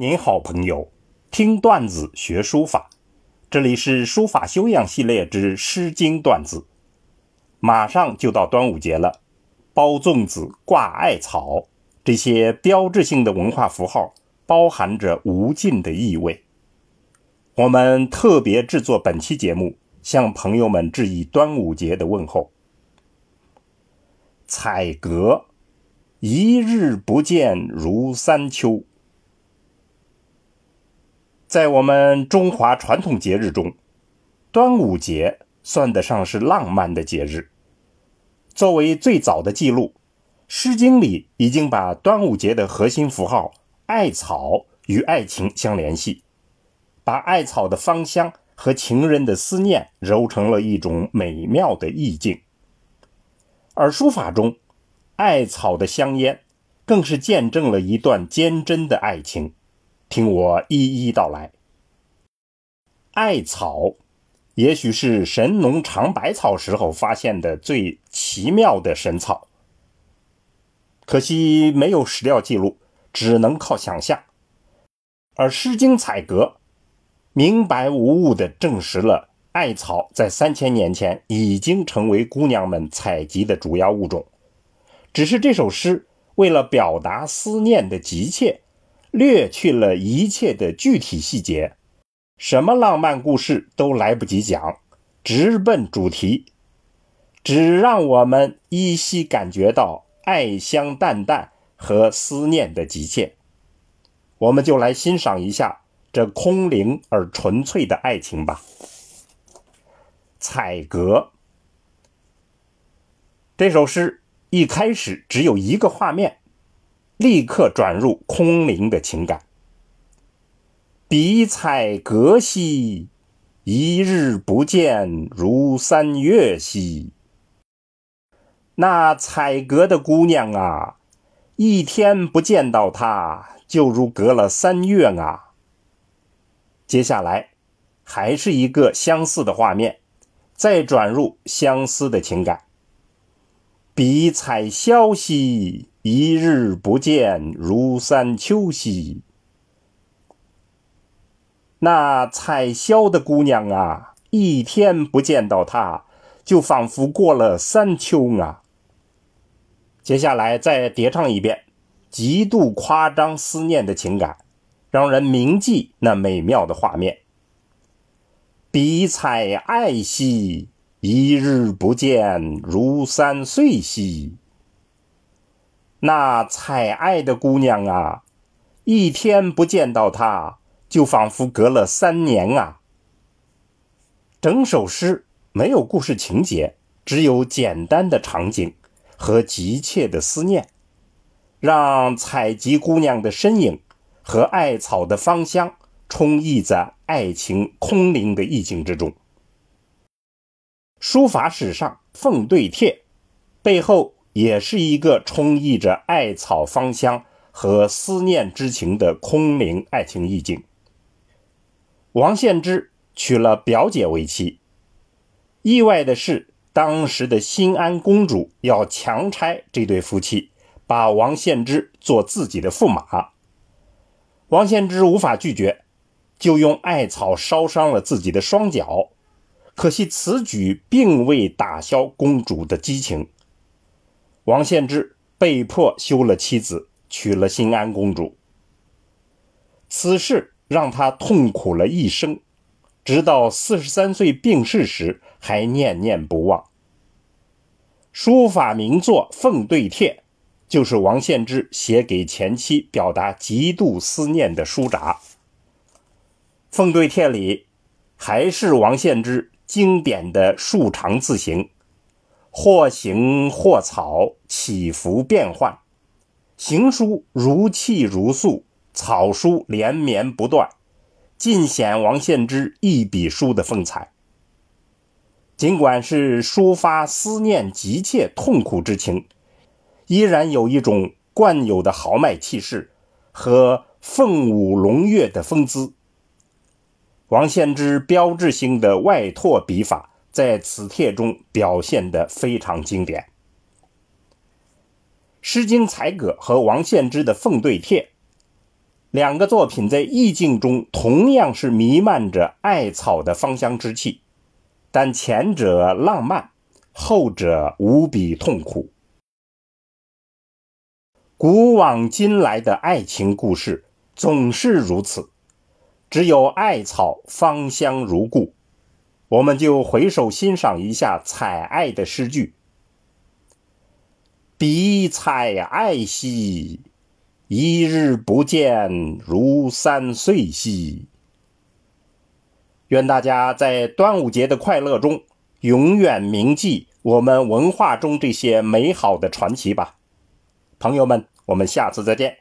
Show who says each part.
Speaker 1: 您好，朋友，听段子学书法，这里是书法修养系列之《诗经》段子。马上就到端午节了，包粽子、挂艾草这些标志性的文化符号，包含着无尽的意味。我们特别制作本期节目，向朋友们致以端午节的问候。彩阁，一日不见如三秋。在我们中华传统节日中，端午节算得上是浪漫的节日。作为最早的记录，《诗经》里已经把端午节的核心符号艾草与爱情相联系，把艾草的芳香和情人的思念揉成了一种美妙的意境。而书法中，艾草的香烟更是见证了一段坚贞的爱情。听我一一道来。艾草，也许是神农尝百草时候发现的最奇妙的神草。可惜没有史料记录，只能靠想象。而《诗经·采阁》明白无误地证实了艾草在三千年前已经成为姑娘们采集的主要物种。只是这首诗为了表达思念的急切。略去了一切的具体细节，什么浪漫故事都来不及讲，直奔主题，只让我们依稀感觉到爱香淡淡和思念的急切。我们就来欣赏一下这空灵而纯粹的爱情吧。彩格这首诗一开始只有一个画面。立刻转入空灵的情感。比彩阁兮，一日不见如三月兮。那彩阁的姑娘啊，一天不见到她，就如隔了三月啊。接下来，还是一个相似的画面，再转入相思的情感。比彩萧兮。一日不见如三秋兮。那采霄的姑娘啊，一天不见到她，就仿佛过了三秋啊。接下来再叠唱一遍，极度夸张思念的情感，让人铭记那美妙的画面。比采爱兮，一日不见如三岁兮。那采艾的姑娘啊，一天不见到她，就仿佛隔了三年啊。整首诗没有故事情节，只有简单的场景和急切的思念，让采集姑娘的身影和艾草的芳香充溢在爱情空灵的意境之中。书法史上凤对帖背后。也是一个充溢着艾草芳香和思念之情的空灵爱情意境。王献之娶了表姐为妻，意外的是，当时的新安公主要强拆这对夫妻，把王献之做自己的驸马。王献之无法拒绝，就用艾草烧伤了自己的双脚。可惜此举并未打消公主的激情。王献之被迫休了妻子，娶了新安公主。此事让他痛苦了一生，直到四十三岁病逝时还念念不忘。书法名作《凤对帖》，就是王献之写给前妻表达极度思念的书札。《凤对帖》里还是王献之经典的竖长字形。或形或草，起伏变幻；行书如泣如诉，草书连绵不断，尽显王献之一笔书的风采。尽管是抒发思念急切痛苦之情，依然有一种惯有的豪迈气势和凤舞龙跃的风姿。王献之标志性的外拓笔法。在此帖中表现得非常经典，《诗经·采葛》和王献之的《凤对帖》两个作品在意境中同样是弥漫着艾草的芳香之气，但前者浪漫，后者无比痛苦。古往今来的爱情故事总是如此，只有艾草芳香如故。我们就回首欣赏一下采艾的诗句：“彼采艾兮。”一日不见，如三岁兮。愿大家在端午节的快乐中，永远铭记我们文化中这些美好的传奇吧。朋友们，我们下次再见。